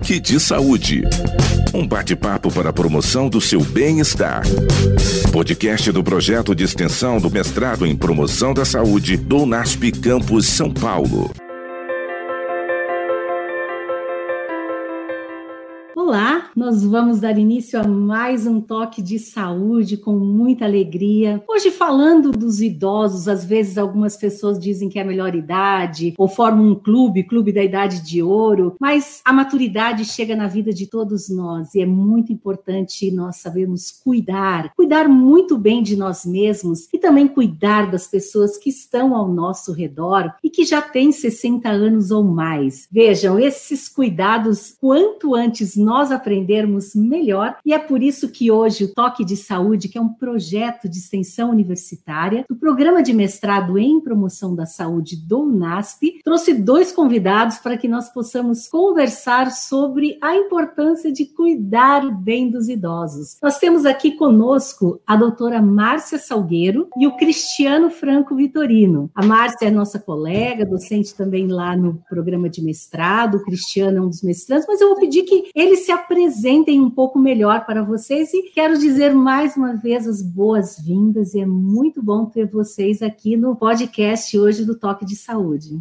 Toque de Saúde. Um bate-papo para a promoção do seu bem-estar. Podcast do projeto de extensão do mestrado em promoção da saúde do NASP Campus São Paulo. Olá, nós vamos dar início a mais um toque de saúde com muita alegria. Hoje falando dos idosos, às vezes algumas pessoas dizem que é a melhor idade ou formam um clube, clube da idade de ouro, mas a maturidade chega na vida de todos nós e é muito importante nós sabermos cuidar, cuidar muito bem de nós mesmos e também cuidar das pessoas que estão ao nosso redor e que já têm 60 anos ou mais. Vejam, esses cuidados quanto antes nós nós aprendermos melhor. E é por isso que hoje o Toque de Saúde, que é um projeto de extensão universitária do programa de mestrado em promoção da saúde do UNASP, trouxe dois convidados para que nós possamos conversar sobre a importância de cuidar bem dos idosos. Nós temos aqui conosco a doutora Márcia Salgueiro e o Cristiano Franco Vitorino. A Márcia é nossa colega, docente também lá no programa de mestrado, o Cristiano é um dos mestrandos, mas eu vou pedir que eles se se apresentem um pouco melhor para vocês e quero dizer mais uma vez as boas-vindas é muito bom ter vocês aqui no podcast hoje do Toque de Saúde.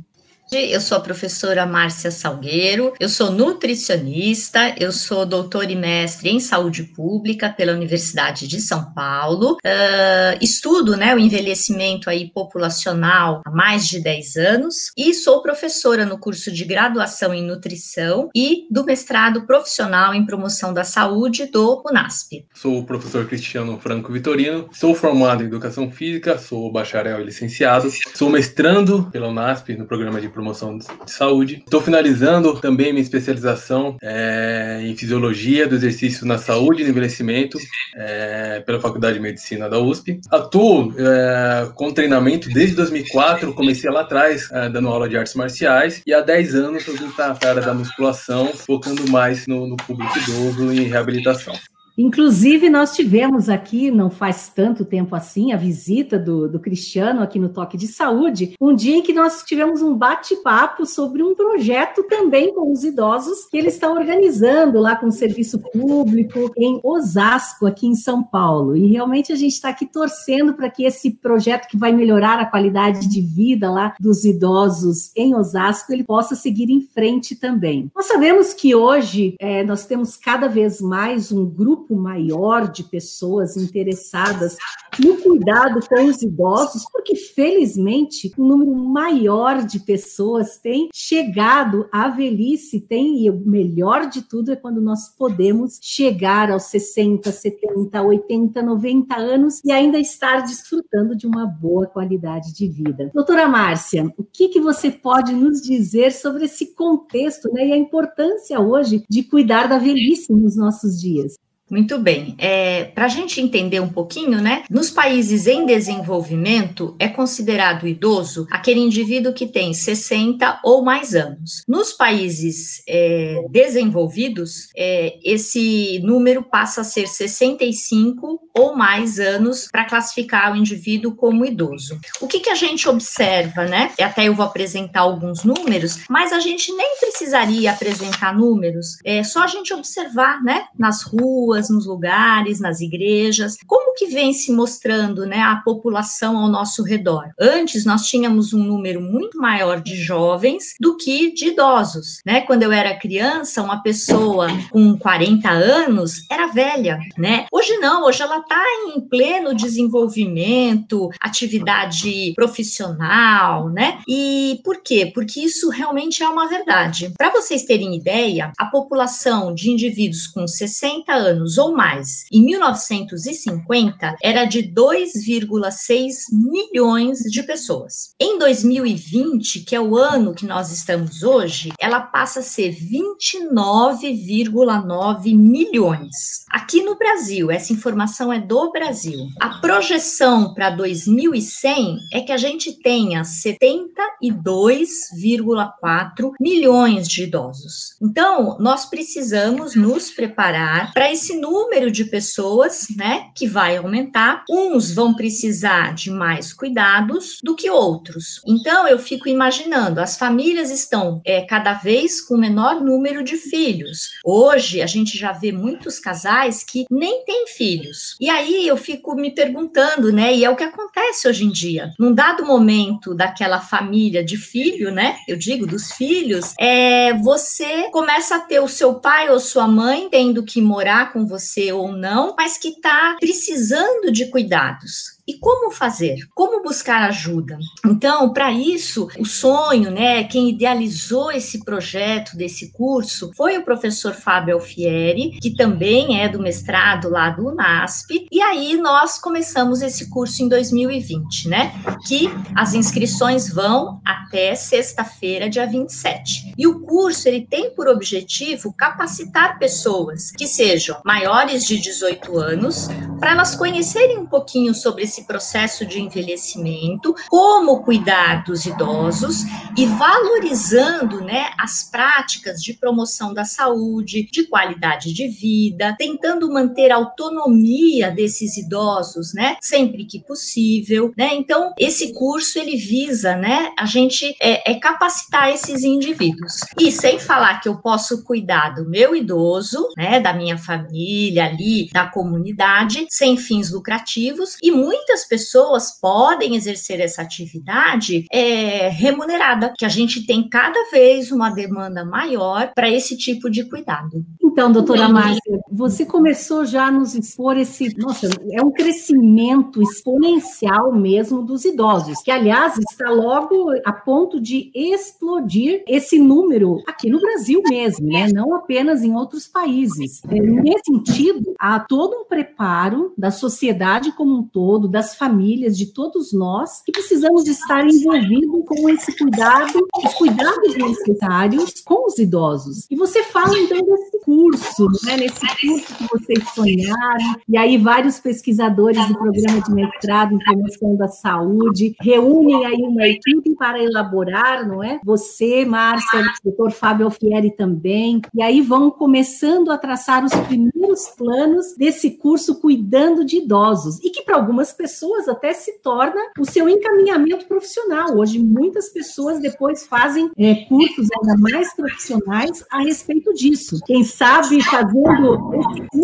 Eu sou a professora Márcia Salgueiro, eu sou nutricionista, eu sou doutora e mestre em saúde pública pela Universidade de São Paulo, uh, estudo né, o envelhecimento aí populacional há mais de 10 anos e sou professora no curso de graduação em nutrição e do mestrado profissional em promoção da saúde do UNASP. Sou o professor Cristiano Franco Vitorino, sou formado em educação física, sou bacharel e licenciado, sou mestrando pela UNASP no programa de promoção de saúde. Estou finalizando também minha especialização é, em fisiologia do exercício na saúde e no envelhecimento é, pela Faculdade de Medicina da USP. Atuo é, com treinamento desde 2004, comecei lá atrás é, dando aula de artes marciais e há 10 anos eu vim para a área da musculação, focando mais no, no público idoso e reabilitação. Inclusive, nós tivemos aqui, não faz tanto tempo assim, a visita do, do Cristiano aqui no Toque de Saúde, um dia em que nós tivemos um bate-papo sobre um projeto também com os idosos que ele está organizando lá com o serviço público em Osasco, aqui em São Paulo. E realmente a gente está aqui torcendo para que esse projeto que vai melhorar a qualidade de vida lá dos idosos em Osasco, ele possa seguir em frente também. Nós sabemos que hoje é, nós temos cada vez mais um grupo grupo maior de pessoas interessadas no cuidado com os idosos, porque felizmente um número maior de pessoas tem chegado à velhice, tem e o melhor de tudo é quando nós podemos chegar aos 60, 70, 80, 90 anos e ainda estar desfrutando de uma boa qualidade de vida. Doutora Márcia, o que, que você pode nos dizer sobre esse contexto né, e a importância hoje de cuidar da velhice nos nossos dias? Muito bem. É, Para a gente entender um pouquinho, né? Nos países em desenvolvimento, é considerado idoso aquele indivíduo que tem 60 ou mais anos. Nos países é, desenvolvidos, é, esse número passa a ser 65 ou mais anos para classificar o indivíduo como idoso. O que, que a gente observa, né? Até eu vou apresentar alguns números, mas a gente nem precisaria apresentar números, é só a gente observar, né? Nas ruas, nos lugares, nas igrejas. Como que vem se mostrando né, a população ao nosso redor? Antes, nós tínhamos um número muito maior de jovens do que de idosos. Né? Quando eu era criança, uma pessoa com 40 anos era velha. Né? Hoje não, hoje ela está em pleno desenvolvimento, atividade profissional, né? E por quê? Porque isso realmente é uma verdade. Para vocês terem ideia, a população de indivíduos com 60 anos anos ou mais, em 1950, era de 2,6 milhões de pessoas. Em 2020, que é o ano que nós estamos hoje, ela passa a ser 29,9 milhões. Aqui no Brasil, essa informação é do Brasil. A projeção para 2100 é que a gente tenha 72,4 milhões de idosos. Então, nós precisamos nos preparar para esse número de pessoas, né, que vai aumentar. Uns vão precisar de mais cuidados do que outros. Então, eu fico imaginando, as famílias estão é, cada vez com menor número de filhos. Hoje, a gente já vê muitos casais que nem têm filhos. E aí eu fico me perguntando, né, e é o que acontece hoje em dia. Num dado momento daquela família de filho, né, eu digo dos filhos, é, você começa a ter o seu pai ou sua mãe tendo que morar com você ou não, mas que está precisando de cuidados. E como fazer? Como buscar ajuda? Então, para isso, o sonho, né, quem idealizou esse projeto desse curso foi o professor Fábio Alfieri, que também é do mestrado lá do UNASP. E aí nós começamos esse curso em 2020, né? Que as inscrições vão até sexta-feira, dia 27. E o curso ele tem por objetivo capacitar pessoas que sejam maiores de 18 anos para elas conhecerem um pouquinho sobre esse esse processo de envelhecimento, como cuidar dos idosos e valorizando né, as práticas de promoção da saúde, de qualidade de vida, tentando manter a autonomia desses idosos, né, sempre que possível, né? Então, esse curso ele visa, né, a gente é, é capacitar esses indivíduos. E sem falar que eu posso cuidar do meu idoso, né, da minha família ali, da comunidade, sem fins lucrativos e muitas muitas pessoas podem exercer essa atividade é, remunerada, que a gente tem cada vez uma demanda maior para esse tipo de cuidado. Então, doutora Márcia, você começou já a nos expor esse. Nossa, é um crescimento exponencial mesmo dos idosos, que, aliás, está logo a ponto de explodir esse número aqui no Brasil mesmo, né? Não apenas em outros países. É, nesse sentido, há todo um preparo da sociedade como um todo, das famílias, de todos nós, que precisamos estar envolvidos com esse cuidado, os cuidados necessários com os idosos. E você fala, então, desse curso, né? Nesse curso que vocês sonharam, e aí vários pesquisadores do programa de mestrado em promoção da saúde reúnem aí uma equipe para elaborar, não é? Você, Márcia, o doutor Fábio Alfieri também, e aí vão começando a traçar os primeiros planos desse curso cuidando de idosos, e que para algumas pessoas até se torna o seu encaminhamento profissional. Hoje, muitas pessoas depois fazem é, cursos ainda mais profissionais a respeito disso. Quem sabe, fazendo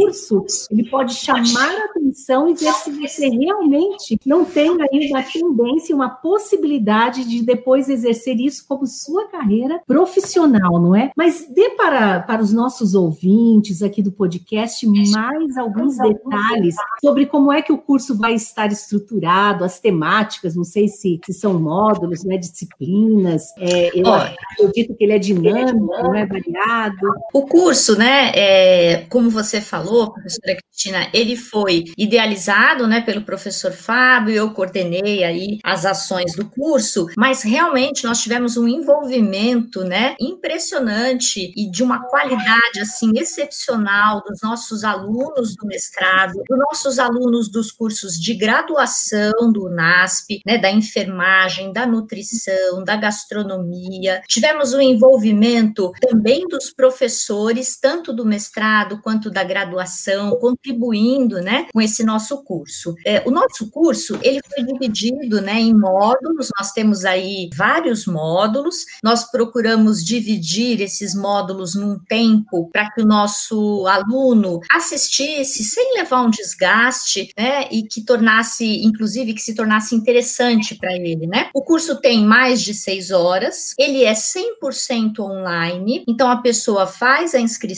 esse curso, ele pode chamar a atenção e ver se você realmente não tem aí uma tendência, uma possibilidade de depois exercer isso como sua carreira profissional, não é? Mas dê para, para os nossos ouvintes aqui do podcast mais alguns detalhes sobre como é que o curso vai estar estruturado, as temáticas, não sei se, se são módulos, né, disciplinas. É, eu acredito que ele é dinâmico, não é variado. O curso, né, é, como você falou, professora Cristina, ele foi idealizado, né, pelo professor Fábio, eu coordenei aí as ações do curso, mas realmente nós tivemos um envolvimento, né, impressionante e de uma qualidade, assim, excepcional dos nossos alunos do mestrado, dos nossos alunos dos cursos de graduação do UNASP, né, da enfermagem, da nutrição, da gastronomia. Tivemos um envolvimento também dos professores, tanto do mestrado quanto da graduação, contribuindo, né, com esse nosso curso. É, o nosso curso, ele foi dividido, né, em módulos, nós temos aí vários módulos, nós procuramos dividir esses módulos num tempo para que o nosso aluno assistisse sem levar um desgaste, né, e que tornasse inclusive, que se tornasse interessante para ele, né? O curso tem mais de seis horas, ele é 100% online, então a pessoa faz a inscrição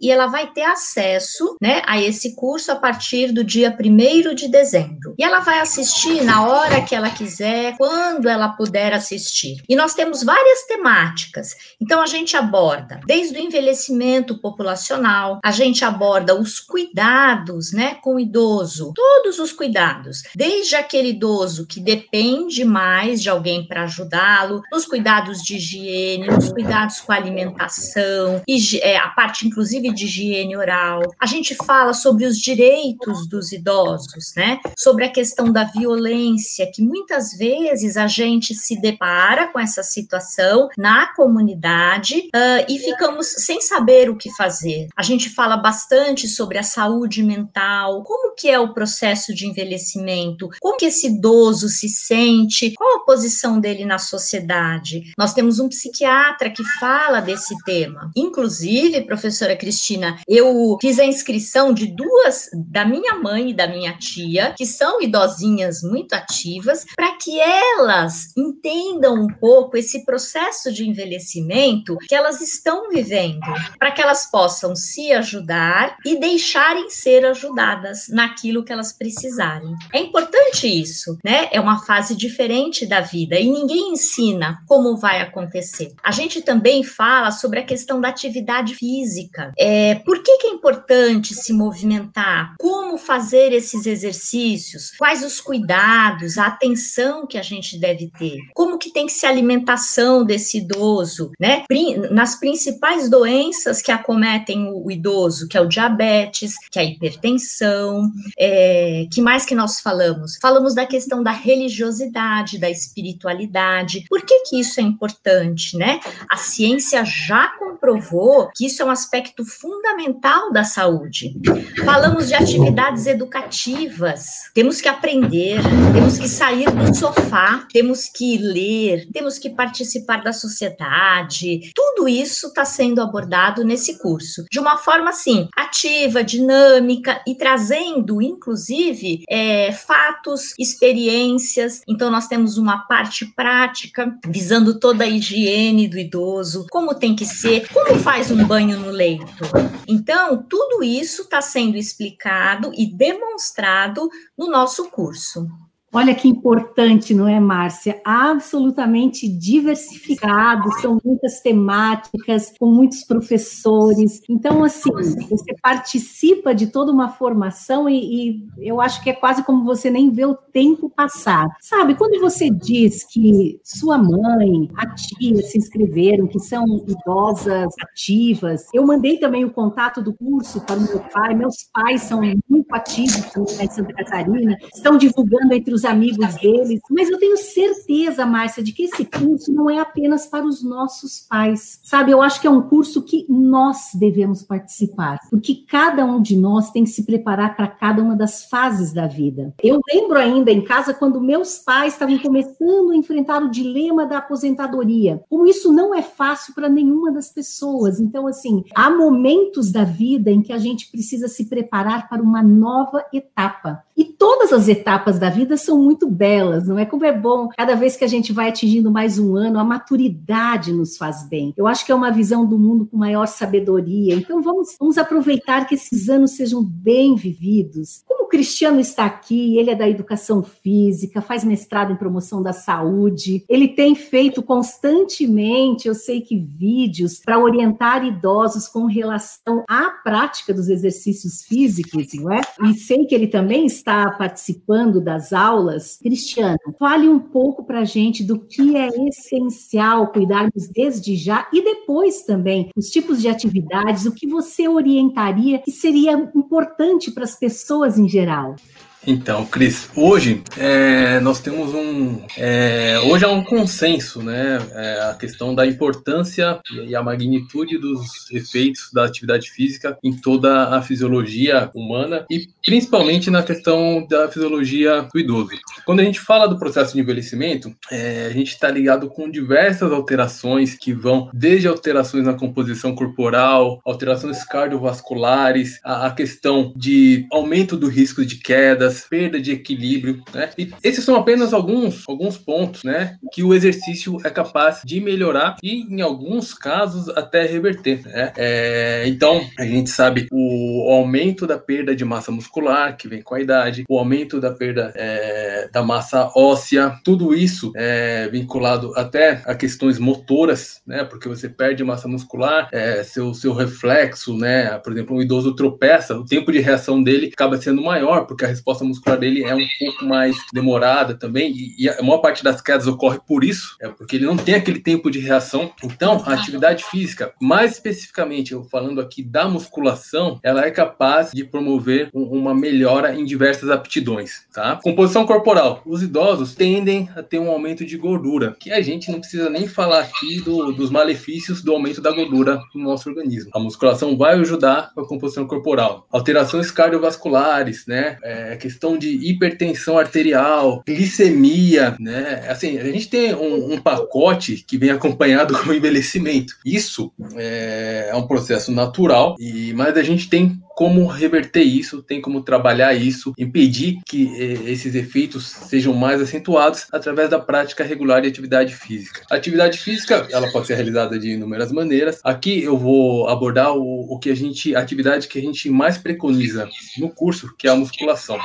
e ela vai ter acesso, né, a esse curso a partir do dia 1 de dezembro. E ela vai assistir na hora que ela quiser, quando ela puder assistir. E nós temos várias temáticas. Então a gente aborda desde o envelhecimento populacional, a gente aborda os cuidados, né, com o idoso, todos os cuidados desde aquele idoso que depende mais de alguém para ajudá-lo, nos cuidados de higiene, nos cuidados com a alimentação, é, a parte, inclusive, de higiene oral. A gente fala sobre os direitos dos idosos, né? Sobre a questão da violência, que muitas vezes a gente se depara com essa situação na comunidade uh, e ficamos sem saber o que fazer. A gente fala bastante sobre a saúde mental, como que é o processo de envelhecimento, como que esse idoso se sente, qual a posição dele na sociedade. Nós temos um psiquiatra que fala desse tema. Inclusive, professora Cristina, eu fiz a inscrição de duas, da minha mãe e da minha tia, que são idosinhas muito ativas, para que elas entendam um pouco esse processo de envelhecimento que elas estão vivendo, para que elas possam se ajudar e deixarem ser ajudadas naquilo que elas precisarem. É importante isso, né? É uma fase diferente da vida e ninguém ensina como vai acontecer. A gente também fala sobre a questão da atividade física. É, por que, que é importante se movimentar? Como fazer esses exercícios? Quais os cuidados, a atenção que a gente deve ter? Como que tem que ser a alimentação desse idoso, né? Nas principais doenças que acometem o, idoso, que é o diabetes, que é a hipertensão, é, que mais que nós falamos? Falamos da questão da religiosidade, da espiritualidade. Por que que isso é importante, né? A ciência já comprovou que isso é um aspecto fundamental da saúde. Falamos de atividades educativas. Temos que aprender, temos que sair do sofá, temos que ler, temos que participar da sociedade. Tudo isso está sendo abordado nesse curso de uma forma assim ativa, dinâmica e trazendo, inclusive, é, fatos, experiências. Então nós temos uma parte prática visando toda a higiene do idoso, como tem que ser, como faz um banho no leito. Então tudo isso está sendo explicado e demonstrado no nosso curso. Olha que importante, não é, Márcia? Absolutamente diversificado, são muitas temáticas, com muitos professores. Então, assim, você participa de toda uma formação e, e, eu acho que é quase como você nem vê o tempo passar. Sabe, quando você diz que sua mãe, a tia se inscreveram, que são idosas ativas, eu mandei também o contato do curso para o meu pai. Meus pais são muito ativos também em Santa Catarina, estão divulgando entre os amigos deles, mas eu tenho certeza, Márcia, de que esse curso não é apenas para os nossos pais, sabe? Eu acho que é um curso que nós devemos participar, porque cada um de nós tem que se preparar para cada uma das fases da vida. Eu lembro ainda em casa quando meus pais estavam começando a enfrentar o dilema da aposentadoria, como isso não é fácil para nenhuma das pessoas. Então, assim, há momentos da vida em que a gente precisa se preparar para uma nova etapa. E todas as etapas da vida são muito belas, não é? Como é bom, cada vez que a gente vai atingindo mais um ano, a maturidade nos faz bem. Eu acho que é uma visão do mundo com maior sabedoria. Então vamos, vamos aproveitar que esses anos sejam bem vividos. Como o Cristiano está aqui, ele é da educação física, faz mestrado em promoção da saúde, ele tem feito constantemente, eu sei que vídeos para orientar idosos com relação à prática dos exercícios físicos, não é? E sei que ele também está participando das aulas, Cristiano, fale um pouco para a gente do que é essencial cuidarmos desde já e depois também os tipos de atividades, o que você orientaria que seria importante para as pessoas em geral. Então, Cris, hoje é, nós temos um. É, hoje há um consenso, né? É, a questão da importância e a magnitude dos efeitos da atividade física em toda a fisiologia humana e principalmente na questão da fisiologia do idoso. Quando a gente fala do processo de envelhecimento, é, a gente está ligado com diversas alterações que vão desde alterações na composição corporal, alterações cardiovasculares, a, a questão de aumento do risco de quedas perda de equilíbrio, né? E esses são apenas alguns, alguns pontos, né? Que o exercício é capaz de melhorar e, em alguns casos, até reverter, né? É, então, a gente sabe o aumento da perda de massa muscular, que vem com a idade, o aumento da perda é, da massa óssea, tudo isso é vinculado até a questões motoras, né? Porque você perde massa muscular, é, seu, seu reflexo, né? Por exemplo, um idoso tropeça, o tempo de reação dele acaba sendo maior, porque a resposta muscular dele é um pouco mais demorada também, e, a maior parte das quedas ocorre por isso, é porque ele não tem aquele tempo de reação. Então, a atividade física, mais especificamente, eu falando aqui da musculação, ela é capaz de promover um, uma melhora em diversas aptidões, tá? Composição corporal. Os idosos tendem a ter um aumento de gordura, que a gente não precisa nem falar aqui do, dos malefícios do aumento da gordura no nosso organismo. A musculação vai ajudar com a composição corporal. Alterações cardiovasculares, né? É, questão de hipertensão arterial, glicemia, né? Assim, a gente tem um, um pacote que vem acompanhado com o envelhecimento. Isso é, é um processo natural, e mas a gente tem como reverter isso, tem como trabalhar isso, impedir que eh, esses efeitos sejam mais acentuados através da prática regular de atividade física. A atividade física, ela pode ser realizada de inúmeras maneiras. Aqui eu vou abordar o, o que a gente, a atividade que a gente mais preconiza no curso, que é a musculação.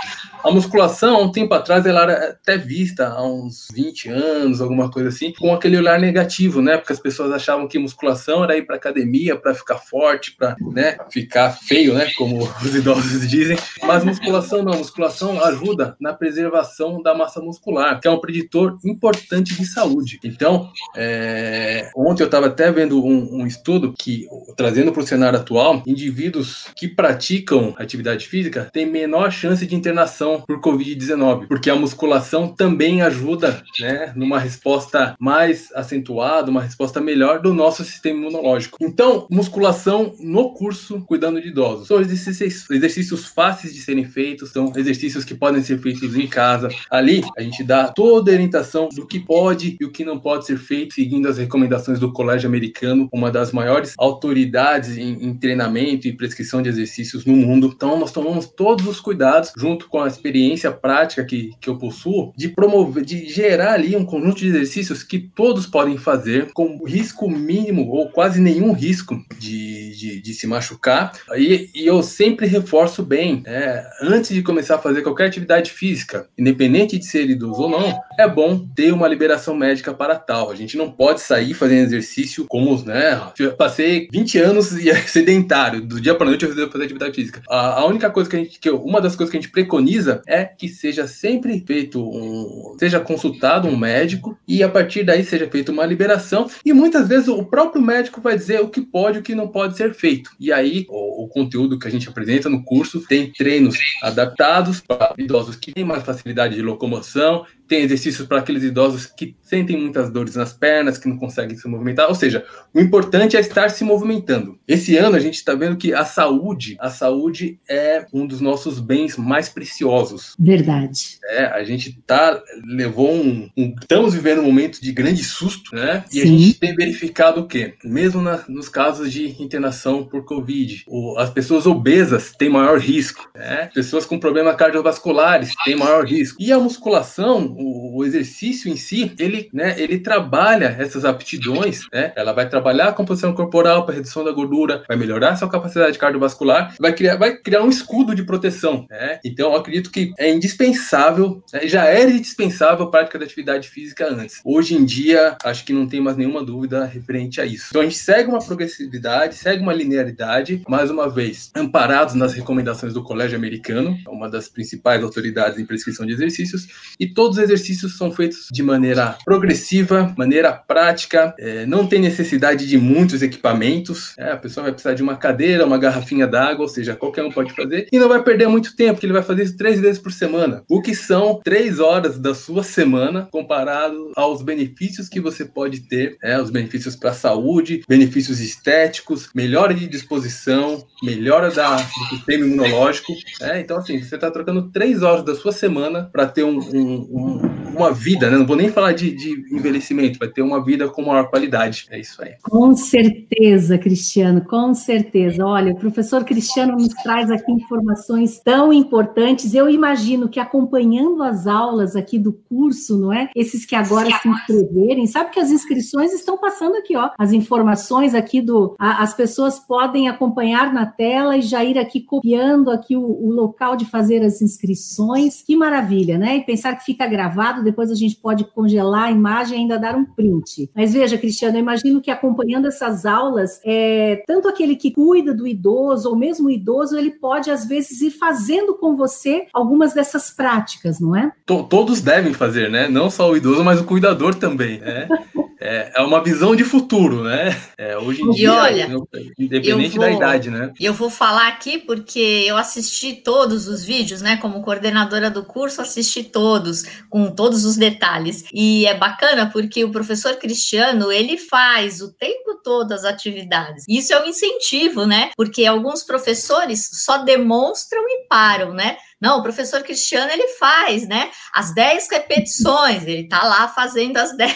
A musculação, há um tempo atrás, ela era até vista há uns 20 anos, alguma coisa assim, com aquele olhar negativo, né? Porque as pessoas achavam que musculação era ir para academia para ficar forte, para, né, ficar feio, né? Como os idosos dizem, mas musculação não. Musculação ajuda na preservação da massa muscular, que é um preditor importante de saúde. Então, é... ontem eu estava até vendo um, um estudo que, trazendo para o cenário atual, indivíduos que praticam atividade física têm menor chance de internação por Covid-19, porque a musculação também ajuda né, numa resposta mais acentuada, uma resposta melhor do nosso sistema imunológico. Então, musculação no curso Cuidando de Idosos. Exercícios, exercícios fáceis de serem feitos, são exercícios que podem ser feitos em casa. Ali, a gente dá toda a orientação do que pode e o que não pode ser feito, seguindo as recomendações do Colégio Americano, uma das maiores autoridades em, em treinamento e prescrição de exercícios no mundo. Então, nós tomamos todos os cuidados, junto com a experiência prática que, que eu possuo, de promover, de gerar ali um conjunto de exercícios que todos podem fazer com risco mínimo ou quase nenhum risco de, de, de se machucar. E, e eu eu sempre reforço bem, né? antes de começar a fazer qualquer atividade física, independente de ser idoso ou não, é bom ter uma liberação médica para tal. A gente não pode sair fazendo exercício como, né? Eu passei 20 anos e é sedentário, do dia para noite eu fazer atividade física. A, a, única coisa que a gente, que eu, uma das coisas que a gente preconiza é que seja sempre feito um, seja consultado um médico e a partir daí seja feita uma liberação e muitas vezes o próprio médico vai dizer o que pode e o que não pode ser feito. E aí o, o conteúdo que a gente apresenta no curso tem treinos adaptados para idosos que têm mais facilidade de locomoção tem exercícios para aqueles idosos que sentem muitas dores nas pernas, que não conseguem se movimentar. Ou seja, o importante é estar se movimentando. Esse ano a gente está vendo que a saúde, a saúde é um dos nossos bens mais preciosos. Verdade. É, a gente tá levou um, um estamos vivendo um momento de grande susto, né? E Sim. a gente tem verificado o quê? Mesmo na, nos casos de internação por Covid, o, as pessoas obesas têm maior risco, né? Pessoas com problemas cardiovasculares têm maior risco. E a musculação o, o, exercício em si, ele, né, ele trabalha essas aptidões, né? Ela vai trabalhar a composição corporal para redução da gordura, vai melhorar sua capacidade cardiovascular, vai criar, vai criar um escudo de proteção, né? Então, eu acredito que é indispensável, né? já era indispensável a prática da atividade física antes. Hoje em dia, acho que não tem mais nenhuma dúvida referente a isso. Então, a gente segue uma progressividade, segue uma linearidade, mais uma vez, amparados nas recomendações do Colégio Americano, uma das principais autoridades em prescrição de exercícios, e todos os exercícios são feitos de maneira progressiva, maneira prática, é, não tem necessidade de muitos equipamentos. É, a pessoa vai precisar de uma cadeira, uma garrafinha d'água, ou seja, qualquer um pode fazer, e não vai perder muito tempo, porque ele vai fazer isso três vezes por semana, o que são três horas da sua semana comparado aos benefícios que você pode ter, é, os benefícios para a saúde, benefícios estéticos, melhora de disposição, melhora da, do sistema imunológico. É, então, assim, você está trocando três horas da sua semana para ter um, um, um uma vida, né? Não vou nem falar de, de, envelhecimento, vai ter uma vida com maior qualidade. É isso aí. Com certeza, Cristiano, com certeza. Olha, o professor Cristiano nos traz aqui informações tão importantes. Eu imagino que acompanhando as aulas aqui do curso, não é? Esses que agora se inscreverem, sabe que as inscrições estão passando aqui, ó. As informações aqui do. A, as pessoas podem acompanhar na tela e já ir aqui copiando aqui o, o local de fazer as inscrições. Que maravilha, né? E pensar que fica gravado gravado, depois a gente pode congelar a imagem e ainda dar um print. Mas veja, Cristiano, eu imagino que acompanhando essas aulas, é, tanto aquele que cuida do idoso, ou mesmo o idoso, ele pode, às vezes, ir fazendo com você algumas dessas práticas, não é? Todos devem fazer, né? Não só o idoso, mas o cuidador também, né? É, é uma visão de futuro, né? É, hoje em e dia, olha, independente vou, da idade, né? E eu vou falar aqui porque eu assisti todos os vídeos, né? Como coordenadora do curso, assisti todos, com todos os detalhes. E é bacana porque o professor Cristiano, ele faz o tempo todo as atividades. Isso é um incentivo, né? Porque alguns professores só demonstram e param, né? Não, o professor Cristiano ele faz, né? As 10 repetições, ele tá lá fazendo as 10.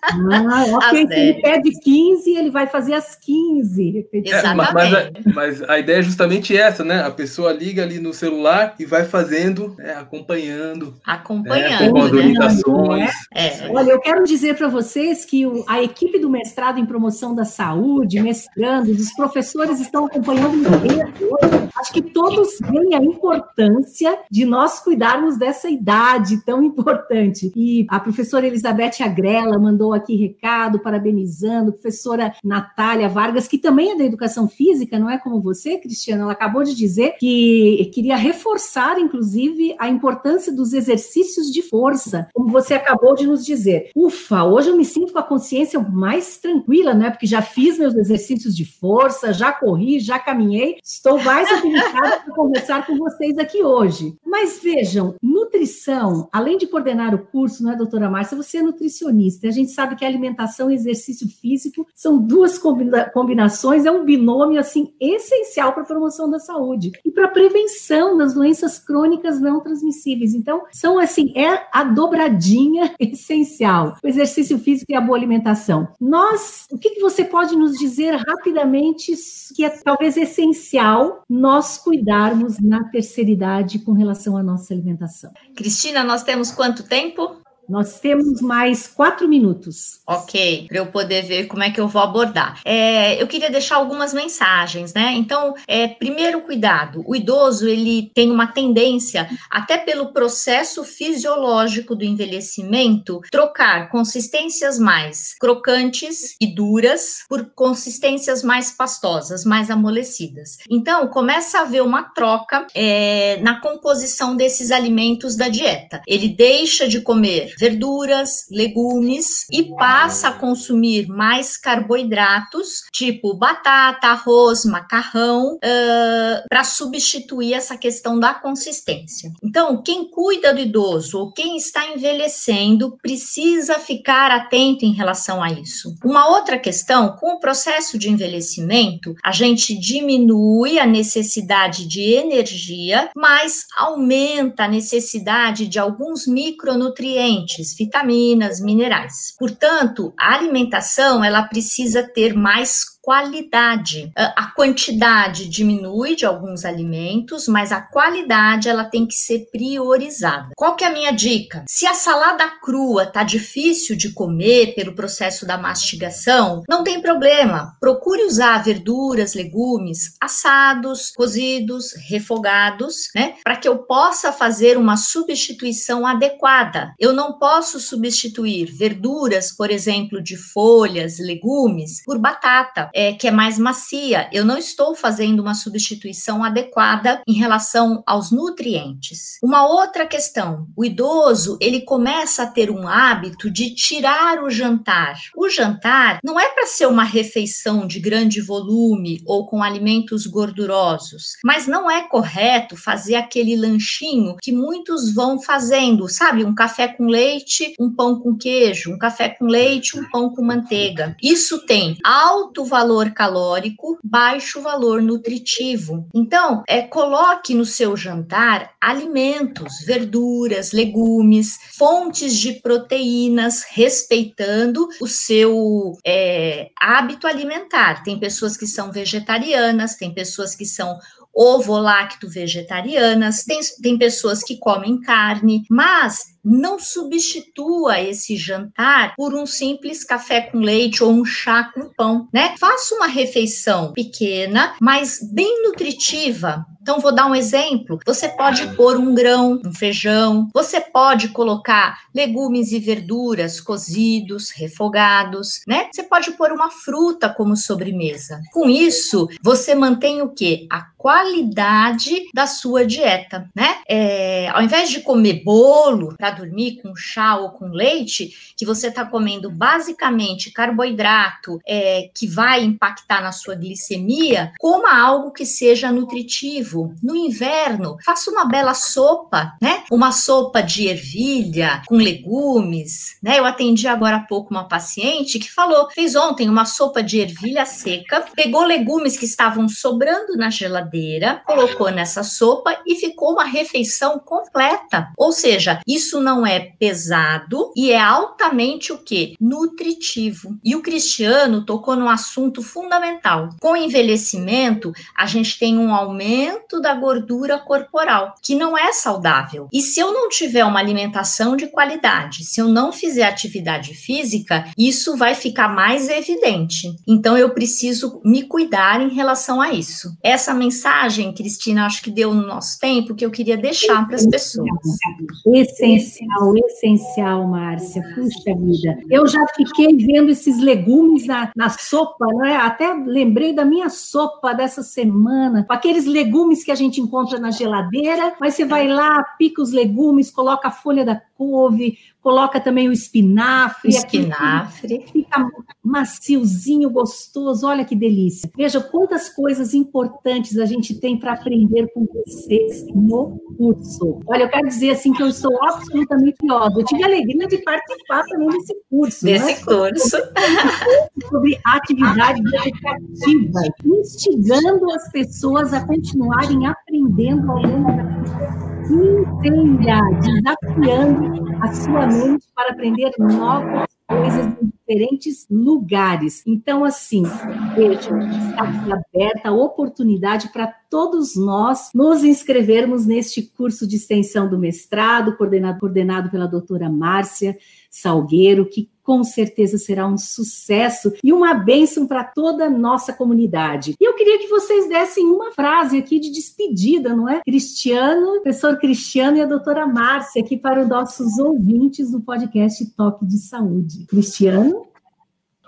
Ah, ok. Se ele pede 15, ele vai fazer as 15 repetições. É, mas, mas, a, mas, a, ideia é justamente essa, né? A pessoa liga ali no celular e vai fazendo, né? acompanhando. Acompanhando. É, com as orientações. É. Olha, eu quero dizer para vocês que o, a equipe do mestrado em promoção da saúde, mestrando, os professores estão acompanhando hoje. Acho que todos veem a importância de nós cuidarmos dessa idade tão importante. E a professora Elizabeth Agrela mandou aqui recado, parabenizando, a professora Natália Vargas, que também é da educação física, não é como você, Cristiana? Ela acabou de dizer que queria reforçar, inclusive, a importância dos exercícios de força, como você acabou de nos dizer. Ufa, hoje eu me sinto com a consciência mais tranquila, né? Porque já fiz meus exercícios de força, já corri, já caminhei, estou mais habilitada para conversar com vocês aqui hoje hoje. Mas vejam, nutrição, além de coordenar o curso, não é, doutora Márcia? Você é nutricionista. A gente sabe que alimentação e exercício físico são duas combina combinações, é um binômio assim essencial para a promoção da saúde e para a prevenção das doenças crônicas não transmissíveis. Então, são assim, é a dobradinha essencial. O exercício físico e a boa alimentação. Nós, o que, que você pode nos dizer rapidamente que é talvez essencial nós cuidarmos na terceira idade com relação à nossa alimentação. Cristina, nós temos quanto tempo? Nós temos mais quatro minutos. Ok, para eu poder ver como é que eu vou abordar. É, eu queria deixar algumas mensagens, né? Então, é, primeiro cuidado. O idoso ele tem uma tendência, até pelo processo fisiológico do envelhecimento, trocar consistências mais crocantes e duras por consistências mais pastosas, mais amolecidas. Então, começa a haver uma troca é, na composição desses alimentos da dieta. Ele deixa de comer verduras, legumes e passa a consumir mais carboidratos, tipo batata, arroz, macarrão, uh, para substituir essa questão da consistência. Então, quem cuida do idoso ou quem está envelhecendo precisa ficar atento em relação a isso. Uma outra questão, com o processo de envelhecimento, a gente diminui a necessidade de energia, mas aumenta a necessidade de alguns micronutrientes nutrientes, vitaminas, minerais. Portanto, a alimentação ela precisa ter mais qualidade. A quantidade diminui de alguns alimentos, mas a qualidade ela tem que ser priorizada. Qual que é a minha dica? Se a salada crua tá difícil de comer pelo processo da mastigação, não tem problema. Procure usar verduras, legumes assados, cozidos, refogados, né, para que eu possa fazer uma substituição adequada. Eu não posso substituir verduras, por exemplo, de folhas, legumes, por batata é, que é mais macia. Eu não estou fazendo uma substituição adequada em relação aos nutrientes. Uma outra questão: o idoso ele começa a ter um hábito de tirar o jantar. O jantar não é para ser uma refeição de grande volume ou com alimentos gordurosos, mas não é correto fazer aquele lanchinho que muitos vão fazendo, sabe? Um café com leite, um pão com queijo, um café com leite, um pão com manteiga. Isso tem alto valor valor calórico, baixo valor nutritivo. Então, é, coloque no seu jantar alimentos, verduras, legumes, fontes de proteínas, respeitando o seu é, hábito alimentar. Tem pessoas que são vegetarianas, tem pessoas que são ovo-lacto vegetarianas, tem, tem pessoas que comem carne, mas não substitua esse jantar por um simples café com leite ou um chá com pão, né? Faça uma refeição pequena, mas bem nutritiva, então, vou dar um exemplo. Você pode pôr um grão, um feijão, você pode colocar legumes e verduras cozidos, refogados, né? Você pode pôr uma fruta como sobremesa. Com isso, você mantém o quê? A qualidade da sua dieta, né? É, ao invés de comer bolo para dormir com chá ou com leite, que você está comendo basicamente carboidrato é, que vai impactar na sua glicemia, coma algo que seja nutritivo. No inverno, faça uma bela sopa, né? Uma sopa de ervilha com legumes, né? Eu atendi agora há pouco uma paciente que falou, fez ontem uma sopa de ervilha seca, pegou legumes que estavam sobrando na geladeira geladeira, colocou nessa sopa e ficou uma refeição completa. Ou seja, isso não é pesado e é altamente o que? Nutritivo. E o Cristiano tocou num assunto fundamental. Com o envelhecimento, a gente tem um aumento da gordura corporal, que não é saudável. E se eu não tiver uma alimentação de qualidade, se eu não fizer atividade física, isso vai ficar mais evidente. Então eu preciso me cuidar em relação a isso. Essa mensagem Cristina, acho que deu no nosso tempo, que eu queria deixar para as pessoas. Essencial, essencial, Márcia. Puxa vida. Eu já fiquei vendo esses legumes na, na sopa, não é? Até lembrei da minha sopa dessa semana, com aqueles legumes que a gente encontra na geladeira, mas você vai lá, pica os legumes, coloca a folha da couve, coloca também o espinafre. Espinafre. Fica maciozinho, gostoso, olha que delícia. Veja quantas coisas importantes a gente tem para aprender com vocês no curso. Olha, eu quero dizer assim que eu estou absolutamente curiosa. Eu tive a alegria de participar também desse curso. Desse né? curso. Sobre atividade educativa, instigando as pessoas a continuarem aprendendo ao longo da vida inteira, desafiando a sua mente para aprender novas coisas em diferentes lugares. Então, assim, veja, está aqui aberta a oportunidade para todos nós nos inscrevermos neste curso de extensão do mestrado, coordenado, coordenado pela doutora Márcia Salgueiro, que com certeza será um sucesso e uma bênção para toda a nossa comunidade. E eu queria que vocês dessem uma frase aqui de despedida, não é? Cristiano, professor Cristiano e a doutora Márcia, aqui para os nossos ouvintes do podcast Toque de Saúde. Cristiano?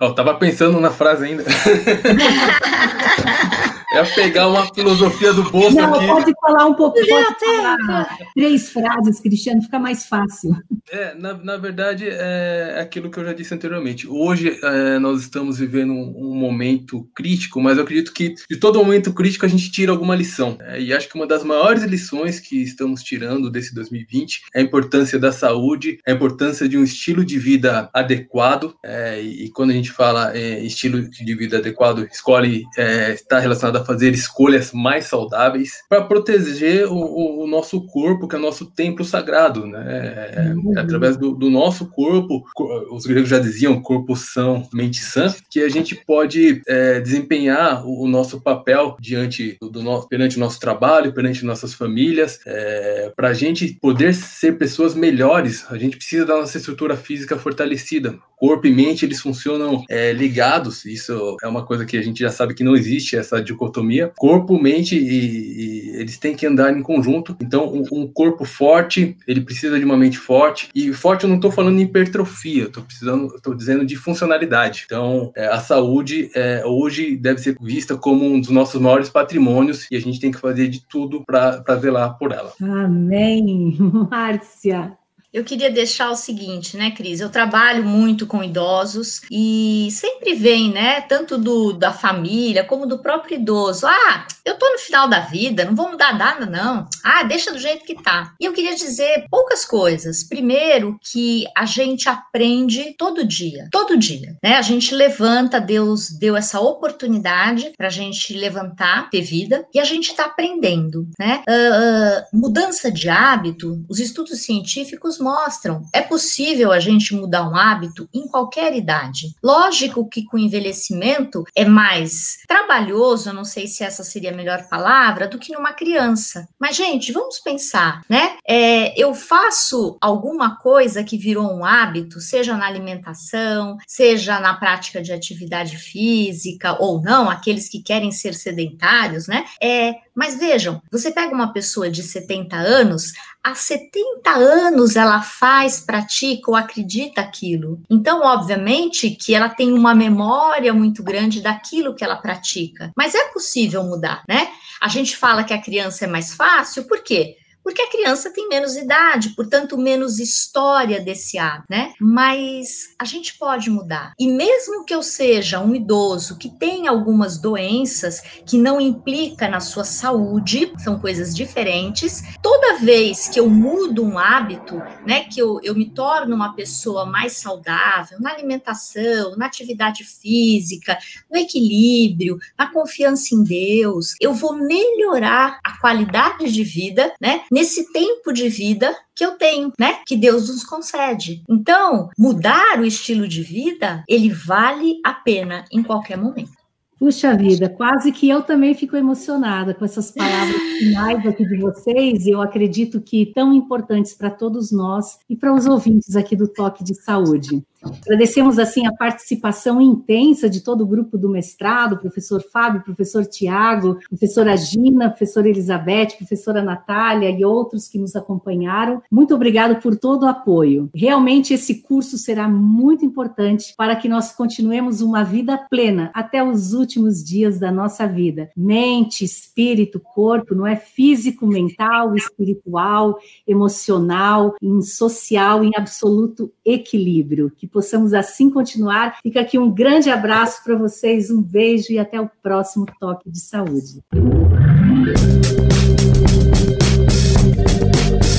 Eu estava pensando na frase ainda. É pegar uma filosofia do bolso Não, aqui. pode falar um pouco, pode falar três frases, Cristiano, fica mais fácil. É, na, na verdade, é aquilo que eu já disse anteriormente. Hoje é, nós estamos vivendo um, um, momento crítico, mas eu acredito que de todo momento crítico a gente tira alguma lição. É, e acho que uma das maiores lições que estamos tirando desse 2020 é a importância da saúde, a importância de um estilo de vida adequado. É, e, e, quando a gente fala é, estilo de vida adequado, escolhe é, está relacionado a fazer escolhas mais saudáveis para proteger o, o, nosso corpo, que é o nosso templo sagrado, né? Uhum. Através do, do, nosso corpo, os gregos já diziam corpo são, mente sã, que a gente pode é, desempenhar o, o, nosso papel diante do, do nosso, perante o nosso trabalho, perante nossas famílias, é, para a gente poder ser pessoas melhores, a gente precisa da nossa estrutura física fortalecida. Corpo e mente eles funcionam é, ligados. Isso é uma coisa que a gente já sabe que não existe essa dicotomia dicotomia, corpo, mente e, e eles têm que andar em conjunto. Então, um, um, corpo forte, ele precisa de uma mente forte. E forte eu não estou falando em hipertrofia, estou precisando, estou dizendo de funcionalidade. Então, é, a saúde é, hoje deve ser vista como um dos nossos maiores patrimônios e a gente tem que fazer de tudo para zelar por ela. Amém, Márcia. Eu queria deixar o seguinte, né, Cris? Eu trabalho muito com idosos e sempre vem, né, tanto do da família como do próprio idoso. Ah, eu tô no final da vida, não vou mudar nada, não. Ah, deixa do jeito que tá. E eu queria dizer poucas coisas. Primeiro, que a gente aprende todo dia, todo dia, né? A gente levanta, Deus deu essa oportunidade pra gente levantar, ter vida, e a gente tá aprendendo, né? Uh, uh, mudança de hábito, os estudos científicos mostram. É possível a gente mudar um hábito em qualquer idade. Lógico que com envelhecimento é mais trabalhoso, eu não sei se essa seria a melhor palavra, do que numa criança. Mas, gente, vamos pensar, né? É, eu faço alguma coisa que virou um hábito, seja na alimentação, seja na prática de atividade física ou não, aqueles que querem ser sedentários, né? É, mas vejam, você pega uma pessoa de 70 anos, há 70 anos ela faz, pratica ou acredita aquilo. Então, obviamente, que ela tem uma memória muito grande daquilo que ela pratica. Mas é possível mudar, né? A gente fala que a criança é mais fácil, por quê? Porque a criança tem menos idade, portanto, menos história desse hábito, né? Mas a gente pode mudar. E mesmo que eu seja um idoso que tem algumas doenças que não implica na sua saúde, são coisas diferentes, toda vez que eu mudo um hábito, né, que eu, eu me torno uma pessoa mais saudável na alimentação, na atividade física, no equilíbrio, na confiança em Deus, eu vou melhorar a qualidade de vida, né? Nesse tempo de vida que eu tenho, né? Que Deus nos concede. Então, mudar o estilo de vida, ele vale a pena em qualquer momento. Puxa vida, quase que eu também fico emocionada com essas palavras finais aqui de vocês, e eu acredito que tão importantes para todos nós e para os ouvintes aqui do Toque de Saúde. Agradecemos assim a participação intensa de todo o grupo do mestrado, professor Fábio, professor Tiago, professora Gina, professora Elizabeth, professora Natália e outros que nos acompanharam. Muito obrigado por todo o apoio. Realmente esse curso será muito importante para que nós continuemos uma vida plena até os últimos dias da nossa vida. Mente, espírito, corpo, não é físico, mental, espiritual, emocional, em social, em absoluto equilíbrio. Que possamos assim continuar. Fica aqui um grande abraço para vocês, um beijo e até o próximo Toque de Saúde.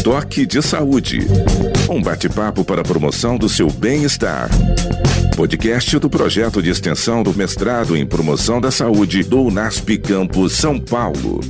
Toque de Saúde. Um bate-papo para a promoção do seu bem-estar. Podcast do projeto de extensão do mestrado em promoção da saúde do UNASP Campus São Paulo.